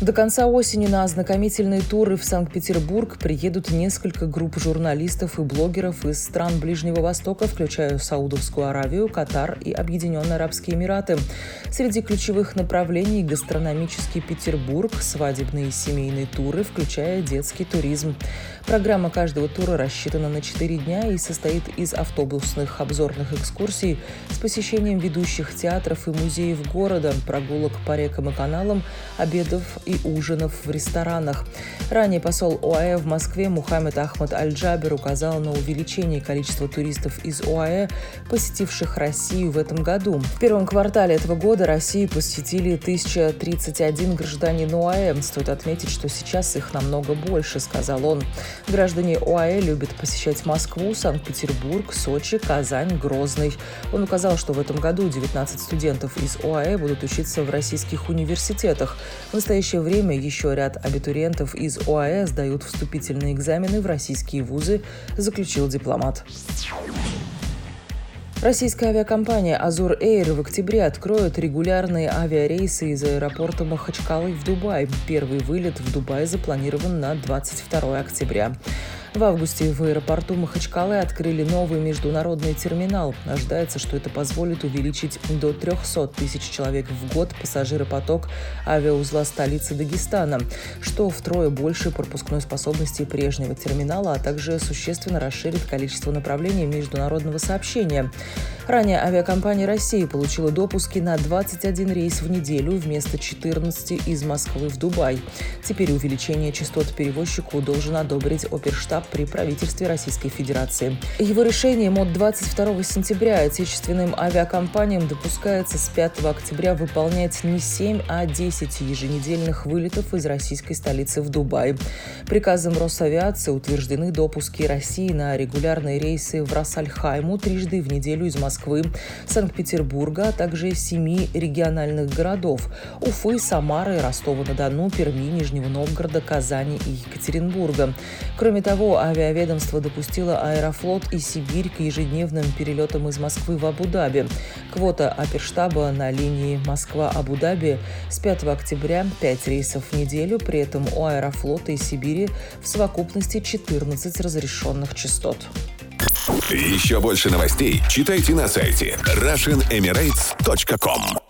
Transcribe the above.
До конца осени на ознакомительные туры в Санкт-Петербург приедут несколько групп журналистов и блогеров из стран Ближнего Востока, включая Саудовскую Аравию, Катар и Объединенные Арабские Эмираты. Среди ключевых направлений – гастрономический Петербург, свадебные и семейные туры, включая детский туризм. Программа каждого тура рассчитана на 4 дня и состоит из автобусных обзорных экскурсий с посещением ведущих театров и музеев города, прогулок по рекам и каналам, обедов и ужинов в ресторанах. Ранее посол ОАЭ в Москве Мухаммед Ахмад Аль-Джабер указал на увеличение количества туристов из ОАЭ, посетивших Россию в этом году. В первом квартале этого года Россию посетили 1031 гражданин ОАЭ. Стоит отметить, что сейчас их намного больше, сказал он. Граждане ОАЭ любят посещать Москву, Санкт-Петербург, Сочи, Казань, Грозный. Он указал, что в этом году 19 студентов из ОАЭ будут учиться в российских университетах. В настоящее настоящее время еще ряд абитуриентов из ОАЭ сдают вступительные экзамены в российские вузы, заключил дипломат. Российская авиакомпания «Азур Эйр» в октябре откроет регулярные авиарейсы из аэропорта Махачкалы в Дубай. Первый вылет в Дубай запланирован на 22 октября. В августе в аэропорту Махачкалы открыли новый международный терминал. Ожидается, что это позволит увеличить до 300 тысяч человек в год пассажиропоток авиаузла столицы Дагестана, что втрое больше пропускной способности прежнего терминала, а также существенно расширит количество направлений международного сообщения. Ранее авиакомпания России получила допуски на 21 рейс в неделю вместо 14 из Москвы в Дубай. Теперь увеличение частот перевозчику должен одобрить оперштаб при правительстве Российской Федерации. Его решением от 22 сентября отечественным авиакомпаниям допускается с 5 октября выполнять не 7, а 10 еженедельных вылетов из российской столицы в Дубай. Приказом Росавиации утверждены допуски России на регулярные рейсы в Рассальхайму трижды в неделю из Москвы Санкт-Петербурга, а также семи региональных городов – Уфы, Самары, Ростова-на-Дону, Перми, Нижнего Новгорода, Казани и Екатеринбурга. Кроме того, авиаведомство допустило Аэрофлот и Сибирь к ежедневным перелетам из Москвы в Абу-Даби. Квота оперштаба на линии Москва-Абу-Даби с 5 октября 5 рейсов в неделю, при этом у Аэрофлота и Сибири в совокупности 14 разрешенных частот. Еще больше новостей читайте на сайте RussianEmirates.com